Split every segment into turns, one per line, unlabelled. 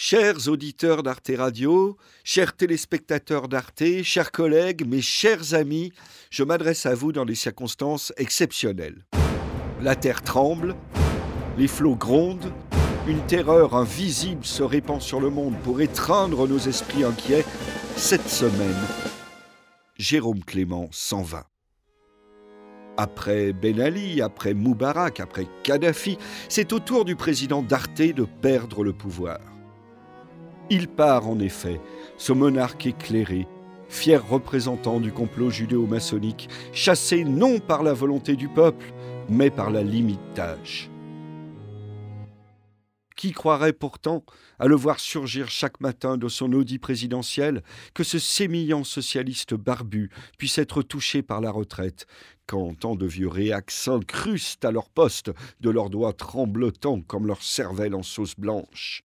Chers auditeurs d'Arte Radio, chers téléspectateurs d'Arte, chers collègues, mes chers amis, je m'adresse à vous dans des circonstances exceptionnelles. La terre tremble, les flots grondent, une terreur invisible se répand sur le monde pour étreindre nos esprits inquiets. Cette semaine, Jérôme Clément s'en va. Après Ben Ali, après Moubarak, après Kadhafi, c'est au tour du président d'Arte de perdre le pouvoir. Il part en effet, ce monarque éclairé, fier représentant du complot judéo-maçonnique, chassé non par la volonté du peuple, mais par la limite d'âge. Qui croirait pourtant, à le voir surgir chaque matin de son audit présidentiel, que ce sémillant socialiste barbu puisse être touché par la retraite, quand tant de vieux réacs s'incrustent à leur poste de leurs doigts tremblotants comme leur cervelle en sauce blanche?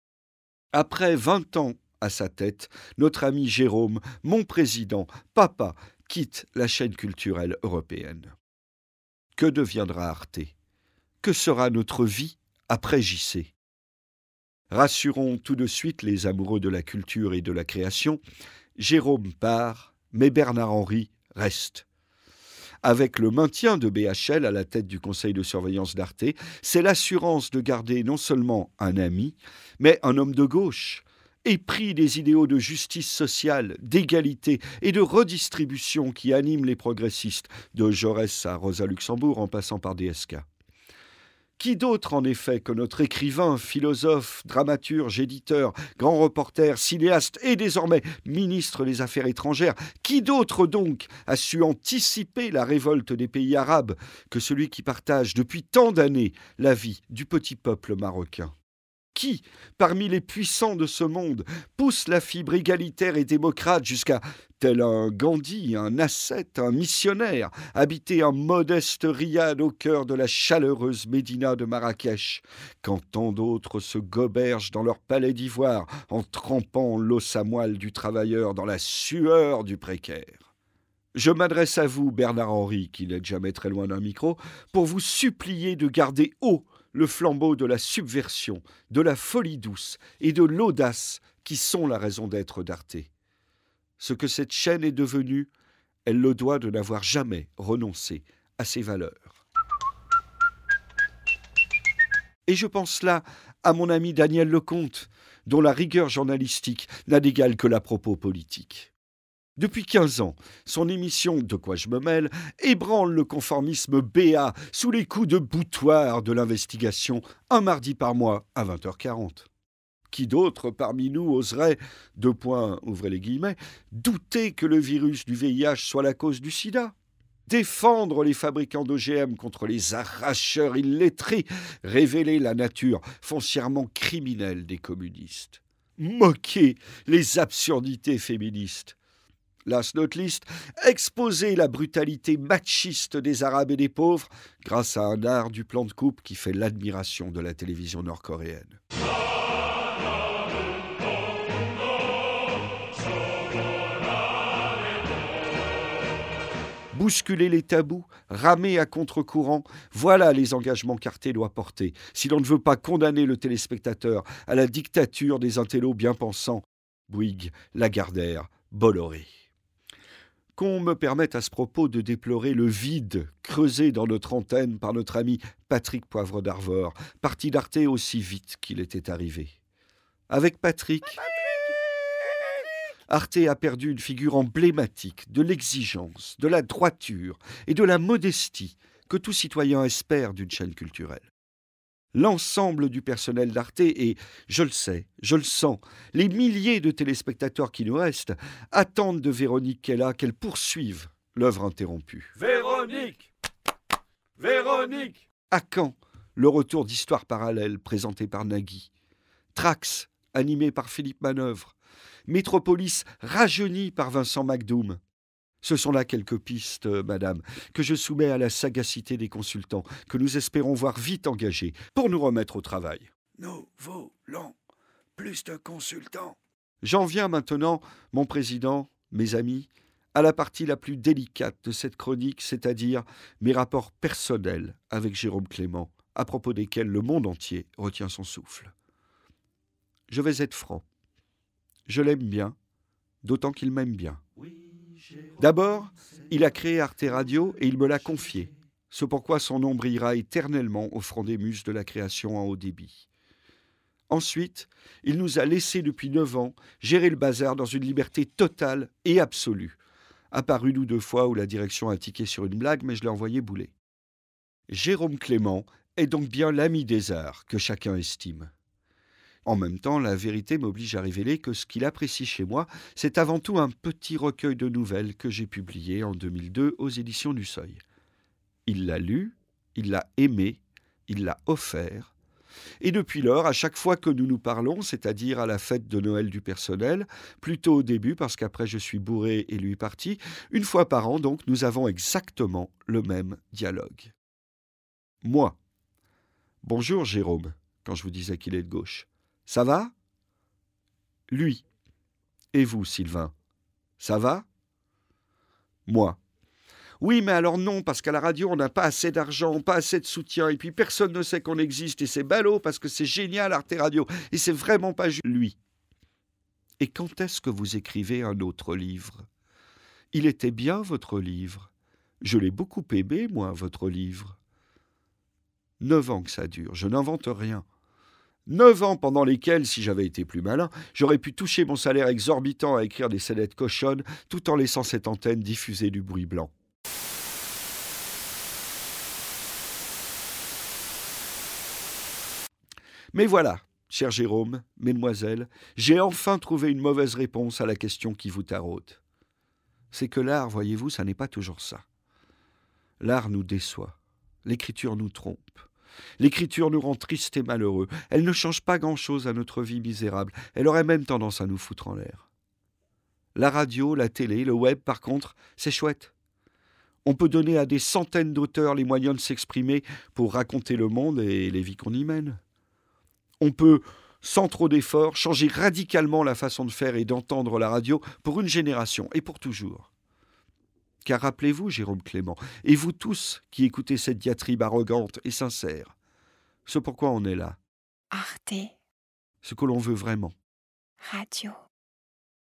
Après vingt ans à sa tête, notre ami Jérôme, mon président, papa, quitte la chaîne culturelle européenne. Que deviendra Arte? Que sera notre vie après JC Rassurons tout de suite les amoureux de la culture et de la création, Jérôme part, mais Bernard Henry reste. Avec le maintien de BHL à la tête du conseil de surveillance d'Arte, c'est l'assurance de garder non seulement un ami, mais un homme de gauche, épris des idéaux de justice sociale, d'égalité et de redistribution qui animent les progressistes, de Jaurès à Rosa Luxembourg en passant par DSK. Qui d'autre, en effet, que notre écrivain, philosophe, dramaturge, éditeur, grand reporter, cinéaste et désormais ministre des Affaires étrangères, qui d'autre donc a su anticiper la révolte des pays arabes que celui qui partage depuis tant d'années la vie du petit peuple marocain? Qui, parmi les puissants de ce monde, pousse la fibre égalitaire et démocrate jusqu'à, tel un Gandhi, un ascète, un missionnaire, habiter un modeste riad au cœur de la chaleureuse Médina de Marrakech, quand tant d'autres se gobergent dans leur palais d'ivoire en trempant l'os à moelle du travailleur dans la sueur du précaire. Je m'adresse à vous, Bernard Henry, qui n'êtes jamais très loin d'un micro, pour vous supplier de garder haut le flambeau de la subversion, de la folie douce et de l'audace qui sont la raison d'être d'Arte. Ce que cette chaîne est devenue, elle le doit de n'avoir jamais renoncé à ses valeurs. Et je pense là à mon ami Daniel Lecomte, dont la rigueur journalistique n'a d'égal que la propos politique. Depuis 15 ans, son émission De quoi je me mêle ébranle le conformisme BA sous les coups de boutoir de l'investigation un mardi par mois à 20h40. Qui d'autre parmi nous oserait, deux points, ouvrez les guillemets, douter que le virus du VIH soit la cause du sida? Défendre les fabricants d'OGM contre les arracheurs illettrés, révéler la nature foncièrement criminelle des communistes, moquer les absurdités féministes, last not least, exposer la brutalité machiste des Arabes et des pauvres grâce à un art du plan de coupe qui fait l'admiration de la télévision nord-coréenne. bousculer les tabous, ramer à contre-courant, voilà les engagements qu'Arte doit porter, si l'on ne veut pas condamner le téléspectateur à la dictature des intellos bien pensants, Bouygues, Lagardère, Bolloré qu'on me permette à ce propos de déplorer le vide creusé dans notre antenne par notre ami Patrick Poivre d'Arvor, parti d'Arte aussi vite qu'il était arrivé. Avec Patrick, Arte a perdu une figure emblématique de l'exigence, de la droiture et de la modestie que tout citoyen espère d'une chaîne culturelle l'ensemble du personnel d'Arte et, je le sais, je le sens, les milliers de téléspectateurs qui nous restent attendent de Véronique Kella qu'elle poursuive l'œuvre interrompue.
Véronique! Véronique!
À quand le retour d'Histoire parallèle présenté par Nagui? Trax, animé par Philippe Manœuvre. Métropolis, rajeuni par Vincent MacDoom ce sont là quelques pistes, euh, madame, que je soumets à la sagacité des consultants, que nous espérons voir vite engagés, pour nous remettre au travail.
Nous voulons plus de consultants.
J'en viens maintenant, mon président, mes amis, à la partie la plus délicate de cette chronique, c'est-à-dire mes rapports personnels avec Jérôme Clément, à propos desquels le monde entier retient son souffle. Je vais être franc. Je l'aime bien, d'autant qu'il m'aime bien. D'abord, il a créé Arte Radio et il me l'a confié. C'est pourquoi son nom brillera éternellement au front des muses de la création en haut débit. Ensuite, il nous a laissé depuis neuf ans gérer le bazar dans une liberté totale et absolue. À part une ou deux fois où la direction a tiqué sur une blague, mais je l'ai envoyé bouler. Jérôme Clément est donc bien l'ami des arts que chacun estime. En même temps, la vérité m'oblige à révéler que ce qu'il apprécie chez moi, c'est avant tout un petit recueil de nouvelles que j'ai publié en 2002 aux éditions du Seuil. Il l'a lu, il l'a aimé, il l'a offert, et depuis lors, à chaque fois que nous nous parlons, c'est-à-dire à la fête de Noël du personnel, plutôt au début parce qu'après je suis bourré et lui parti, une fois par an donc, nous avons exactement le même dialogue. Moi. Bonjour Jérôme, quand je vous disais qu'il est de gauche. Ça va? Lui. Et vous, Sylvain? Ça va? Moi. Oui, mais alors non, parce qu'à la radio, on n'a pas assez d'argent, pas assez de soutien, et puis personne ne sait qu'on existe, et c'est ballot parce que c'est génial Arte Radio, et c'est vraiment pas lui. Et quand est-ce que vous écrivez un autre livre? Il était bien votre livre. Je l'ai beaucoup aimé, moi, votre livre. Neuf ans que ça dure, je n'invente rien. Neuf ans pendant lesquels, si j'avais été plus malin, j'aurais pu toucher mon salaire exorbitant à écrire des scénettes cochonnes tout en laissant cette antenne diffuser du bruit blanc. Mais voilà, cher Jérôme, mesdemoiselles, j'ai enfin trouvé une mauvaise réponse à la question qui vous taraude. C'est que l'art, voyez-vous, ça n'est pas toujours ça. L'art nous déçoit, l'écriture nous trompe. L'écriture nous rend tristes et malheureux. Elle ne change pas grand-chose à notre vie misérable. Elle aurait même tendance à nous foutre en l'air. La radio, la télé, le web, par contre, c'est chouette. On peut donner à des centaines d'auteurs les moyens de s'exprimer pour raconter le monde et les vies qu'on y mène on peut, sans trop d'efforts, changer radicalement la façon de faire et d'entendre la radio pour une génération et pour toujours. Car rappelez-vous, Jérôme Clément, et vous tous qui écoutez cette diatribe arrogante et sincère, ce pourquoi on est là.
Arte.
Ce que l'on veut vraiment.
Radio.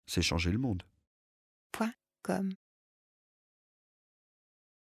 C'est changer le monde.
Point com.